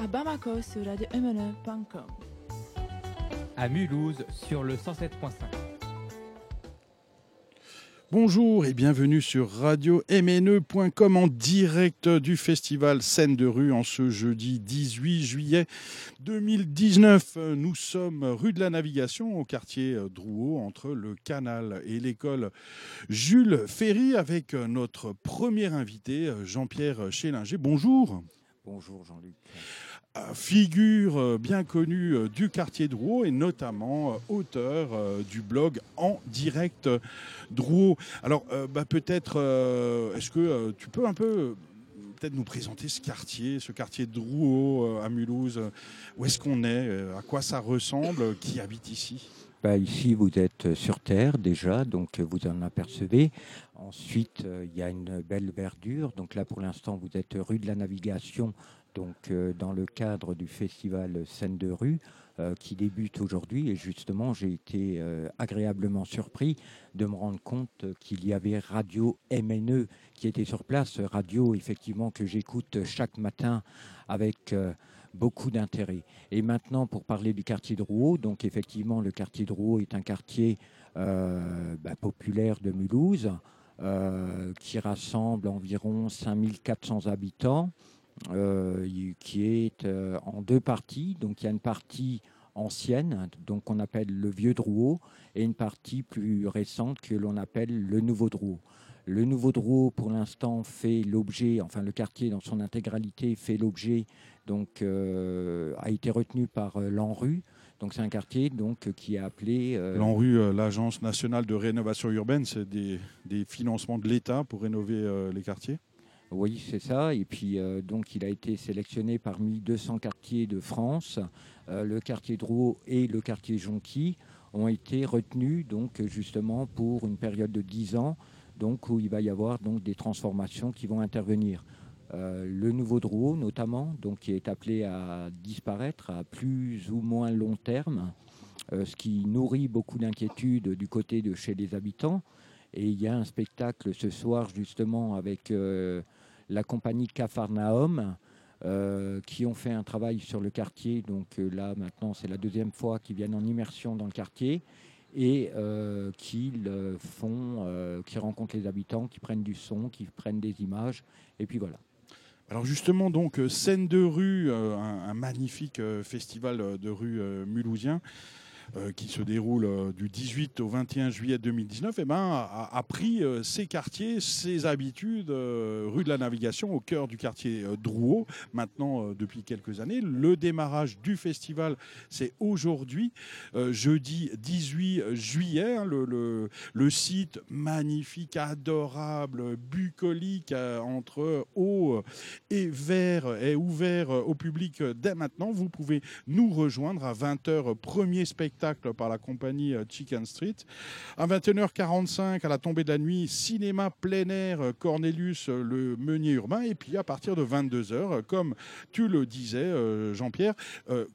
À Bamako sur radio-mne.com. À Mulhouse sur le 107.5. Bonjour et bienvenue sur radio mne.com en direct du festival Scène de rue en ce jeudi 18 juillet 2019. Nous sommes rue de la Navigation au quartier Drouot entre le canal et l'école Jules Ferry avec notre premier invité Jean-Pierre Chélinger. Bonjour. Bonjour Jean-Luc figure bien connue du quartier Drouot et notamment auteur du blog En direct Drouot. Alors bah, peut-être, est-ce que tu peux un peu peut-être nous présenter ce quartier, ce quartier de Drouot à Mulhouse Où est-ce qu'on est À quoi ça ressemble Qui habite ici? Bah, ici, vous êtes sur terre déjà, donc vous en apercevez. Ensuite, il y a une belle verdure. Donc là, pour l'instant, vous êtes rue de la Navigation, donc euh, dans le cadre du festival Scène de rue euh, qui débute aujourd'hui. Et justement, j'ai été euh, agréablement surpris de me rendre compte qu'il y avait Radio MNE qui était sur place, radio effectivement que j'écoute chaque matin avec beaucoup d'intérêt. Et maintenant, pour parler du quartier de Rouault, donc effectivement, le quartier de Rouault est un quartier bah, populaire de Mulhouse. qui rassemble environ 5400 habitants. Euh, qui est euh, en deux parties. Donc il y a une partie ancienne, donc qu'on appelle le vieux Drouot, et une partie plus récente que l'on appelle le nouveau Drouot. Le nouveau Drouot, pour l'instant, fait l'objet, enfin le quartier dans son intégralité fait l'objet, donc euh, a été retenu par l'ANRU. Donc c'est un quartier donc qui est appelé. L'ANRU, l'Agence nationale de rénovation urbaine, c'est des, des financements de l'État pour rénover les quartiers. Oui, c'est ça. Et puis, euh, donc, il a été sélectionné parmi 200 quartiers de France. Euh, le quartier Drouot et le quartier Jonqui ont été retenus, donc, justement, pour une période de 10 ans, donc, où il va y avoir donc, des transformations qui vont intervenir. Euh, le nouveau Drouot, notamment, donc, qui est appelé à disparaître à plus ou moins long terme, ce qui nourrit beaucoup d'inquiétudes du côté de chez les habitants. Et il y a un spectacle ce soir, justement, avec la compagnie Cafarnaum, euh, qui ont fait un travail sur le quartier. Donc euh, là, maintenant, c'est la deuxième fois qu'ils viennent en immersion dans le quartier et euh, qu'ils font, qui rencontrent les habitants, qui prennent du son, qui prennent des images. Et puis voilà. Alors justement, donc, scène de rue, un, magnifique festival de rue mulhousien. Euh, qui se déroule euh, du 18 au 21 juillet 2019, eh ben, a, pris euh, ses quartiers, ses habitudes, rue de la Navigation, au cœur du quartier Drouot, maintenant depuis quelques années. Le démarrage du festival, c'est aujourd'hui, jeudi 18 juillet. Hein, le, le, site magnifique, adorable, bucolique, entre haut et vert, est ouvert au public dès maintenant. Vous pouvez nous rejoindre à 20h, premier spectacle par la compagnie euh, Chicken Street. À 21h45, à la tombée de la nuit, cinéma plein air euh, Cornelius, euh, le meunier urbain. Et puis à partir de 22h, comme tu le disais, Jean-Pierre,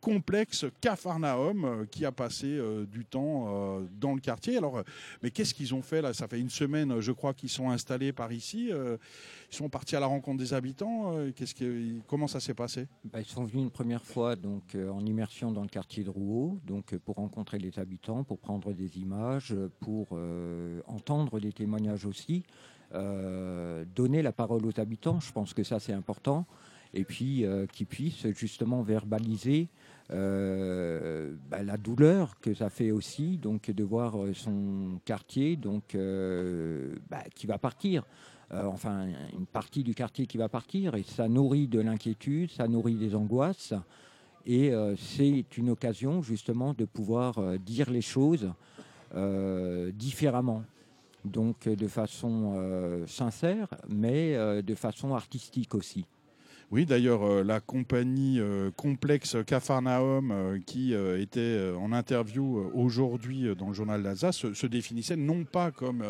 complexe Cafarnaum qui a passé du temps dans le quartier. Alors, mais qu'est-ce qu'ils ont fait là? Ça fait une semaine, je crois, qu'ils sont installés par ici. Ils sont partis à la rencontre des habitants. Qu'est-ce qui, comment ça s'est passé? Bah, Ils sont venus une première fois donc en immersion dans le quartier de Rouault, donc pour rencontrer les habitants, pour prendre des images, pour euh, entendre des témoignages aussi, euh, donner la parole aux habitants, je pense que ça c'est important, et puis euh, qu'ils puissent justement verbaliser bah, la douleur que ça fait aussi, donc de voir son quartier, donc bah, qui va partir. enfin, une partie du quartier qui va partir, et ça nourrit de l'inquiétude, ça nourrit des angoisses. Et euh, c'est une occasion justement de pouvoir euh, dire les choses euh, différemment. Donc de façon sincère, mais de façon artistique aussi. Oui, d'ailleurs, euh, la compagnie euh, Complexe Cafarnaum, euh, qui était en interview aujourd'hui dans le journal d'Alsace, se, définissait non pas comme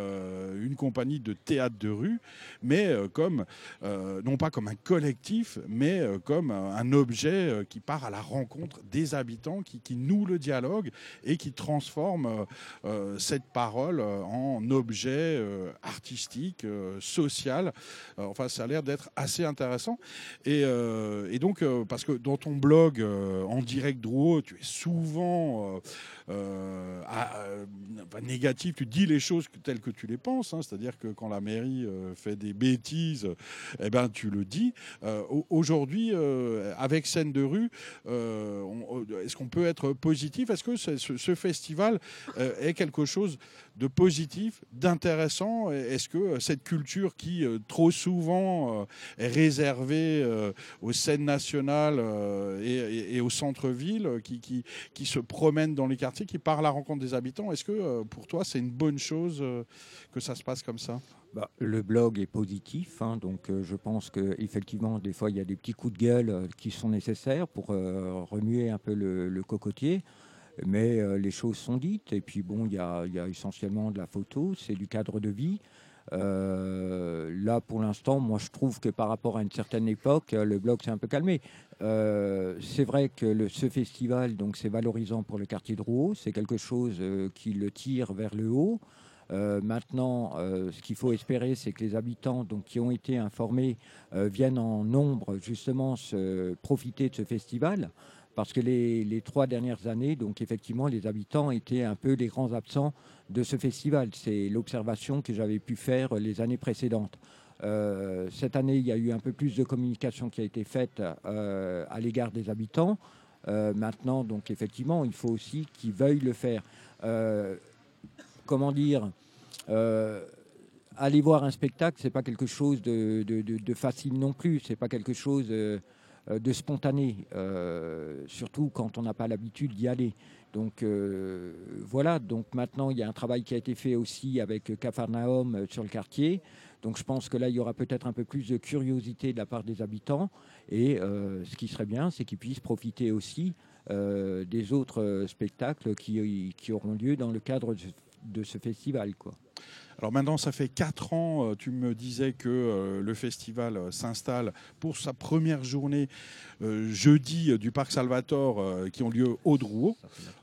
une compagnie de théâtre de rue, mais comme, non pas comme un collectif, mais comme un objet qui part à la rencontre des habitants, qui, noue le dialogue et qui transforme cette parole en objet artistique, social. enfin, ça a l'air d'être assez intéressant. Euh, et donc, euh, parce que dans ton blog euh, en direct Drouot, tu es souvent négatif, tu dis les choses telles que tu les penses. hein. C'est-à-dire que quand la mairie fait des bêtises, eh ben, tu le dis. Au- Aujourd'hui, avec scène de rue, est-ce qu'on peut être positif? Est-ce que ce, festival est quelque chose de positif, d'intéressant? Est-ce que cette culture qui, trop souvent, est réservée aux scènes nationales euh, et, au centre-ville, euh, qui, qui, qui se promènent dans les quartiers, qui partent à la rencontre des habitants, est-ce que euh, pour toi c'est une bonne chose euh, que ça se passe comme ça? Bah, le blog est positif, hein, donc euh, je pense qu'effectivement, des fois, il y a des petits coups de gueule euh, qui sont nécessaires pour euh, remuer un peu le, cocotier. Mais euh, les choses sont dites. Et puis, bon, il y y a essentiellement de la photo, c'est du cadre de vie. Euh, là, pour l'instant, moi, je trouve que par rapport à une certaine époque, euh, le blog s'est un peu calmé. Euh, c'est vrai que ce festival, donc, c'est valorisant pour le quartier de Rouault. C'est quelque chose qui le tire vers le haut. Maintenant, ce qu'il faut espérer, c'est que les habitants donc, qui ont été informés viennent en nombre justement profiter de ce festival. Parce que les, trois dernières années, donc effectivement, les habitants étaient un peu les grands absents de ce festival. C'est l'observation que j'avais pu faire les années précédentes. Euh, cette année, il y a eu un peu plus de communication qui a été faite euh, à l'égard des habitants. Euh, maintenant, donc effectivement, il faut aussi qu'ils veuillent le faire. Comment dire aller voir un spectacle, c'est pas quelque chose de, de- facile non plus. C'est pas quelque chose de spontané, euh, surtout quand on n'a pas l'habitude d'y aller. Donc euh, voilà. Donc maintenant, il y a un travail qui a été fait aussi avec Cafarnaum euh, sur le quartier. Donc je pense que là, il y aura peut-être un peu plus de curiosité de la part des habitants. Et euh, ce qui serait bien, c'est qu'ils puissent profiter aussi euh, des autres euh, spectacles qui, qui auront lieu dans le cadre de ce festival. Quoi. Alors maintenant, ça fait quatre ans, euh, tu me disais que euh, le festival euh, s'installe pour sa première journée jeudi du Parc Salvatore qui ont lieu au Drouot.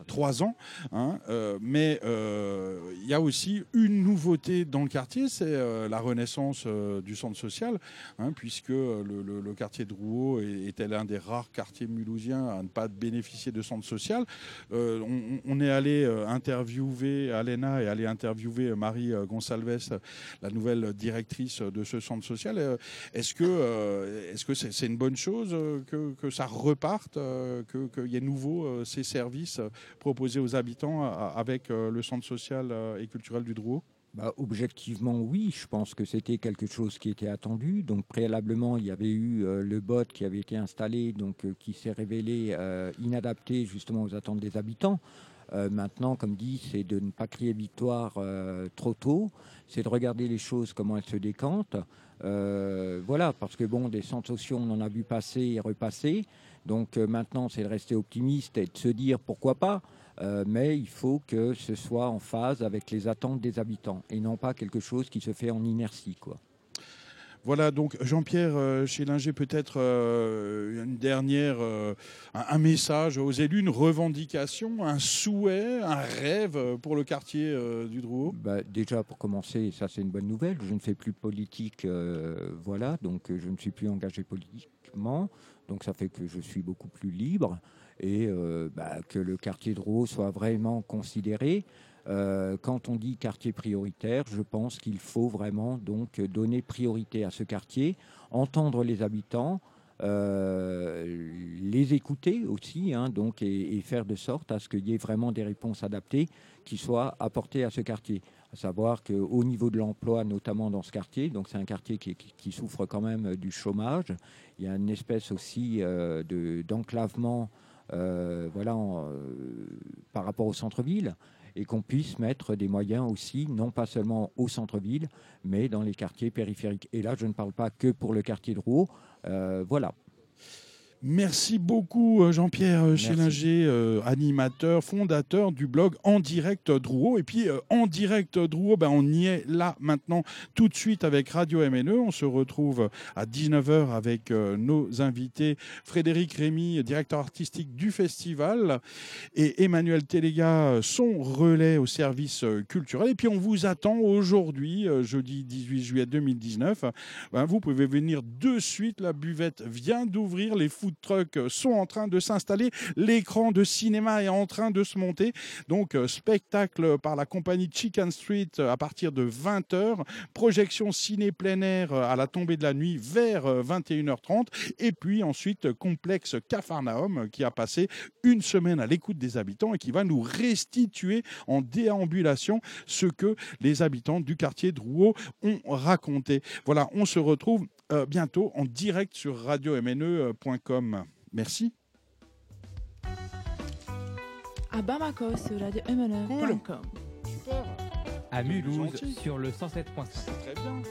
Trois ans, hein, mais il y a aussi une nouveauté dans le quartier, c'est la renaissance du centre social, hein, puisque le, le- le quartier de Rouault était l'un des rares quartiers mulhousiens à ne pas bénéficier de centre social. On, on est allé interviewer, Alena est allée interviewer Marie euh, Gonsalves, la nouvelle directrice de ce centre social. Euh, Est-ce que euh, est-ce que c'est une bonne chose euh, que, ça reparte, que- qu'il y ait nouveau ces services proposés aux habitants avec le centre social et culturel du Drouot? Bah, objectivement, oui, je pense que c'était quelque chose qui était attendu. Donc préalablement, il y avait eu le bot qui avait été installé, donc qui s'est révélé inadapté justement aux attentes des habitants. Euh, maintenant, comme dit, c'est de ne pas crier victoire euh, trop tôt, c'est de regarder les choses, comment elles se décantent. Euh, voilà, parce que bon, des centres sociaux, on en a vu passer et repasser. Donc maintenant, c'est de rester optimiste et de se dire pourquoi pas. Mais il faut que ce soit en phase avec les attentes des habitants et non pas quelque chose qui se fait en inertie. Quoi. Voilà, donc Jean-Pierre euh, Chélinger, peut-être euh, une dernière, euh, un, message aux élus, une revendication, un souhait, un rêve pour le quartier du Drouot? Bah, déjà, pour commencer, ça c'est une bonne nouvelle. Je ne fais plus politique, voilà, donc je ne suis plus engagé politiquement. Donc ça fait que je suis beaucoup plus libre et bah, que le quartier de Rouault soit vraiment considéré. Euh, quand on dit quartier prioritaire, je pense qu'il faut vraiment donc donner priorité à ce quartier, entendre les habitants, euh, les écouter aussi, hein, donc, et, faire de sorte à ce qu'il y ait vraiment des réponses adaptées qui soient apportées à ce quartier. À savoir qu'au niveau de l'emploi, notamment dans ce quartier, donc c'est un quartier qui, souffre quand même du chômage, il y a une espèce aussi euh, de- d'enclavement euh, voilà, euh, par rapport au centre-ville et qu'on puisse mettre des moyens aussi, non pas seulement au centre-ville, mais dans les quartiers périphériques. Et là, je ne parle pas que pour le quartier de Rouault. Euh, voilà. Merci beaucoup euh, Jean-Pierre euh. Chélinger, euh, animateur, fondateur du blog En Direct Drouot. Et puis euh, En Direct Drouot, ben, on y est là maintenant tout de suite avec Radio MNE. On se retrouve à 19h avec euh, nos invités Frédéric Rémy, directeur artistique du festival, et Emmanuel Téléga, son relais au service culturel. Et puis on vous attend aujourd'hui, jeudi 18 juillet 2019. Ben, vous pouvez venir de suite. La buvette vient d'ouvrir. Les food trucks sont en train de s'installer. L'écran de cinéma est en train de se monter. Donc, euh, spectacle par la compagnie Chicken Street euh, à partir de 20h. Projection ciné plein air euh, à la tombée de la nuit vers euh, 21h30. Et puis ensuite, euh, complexe Capharnaüm euh, qui a passé une semaine à l'écoute des habitants et qui va nous restituer en déambulation ce que les habitants du quartier de Rouault ont raconté. Voilà, on se retrouve euh, bientôt en direct sur radiomne.com. Merci. À Bamako sur radio-mne.com. Super. À Mulhouse sur le 107.5. Très bien.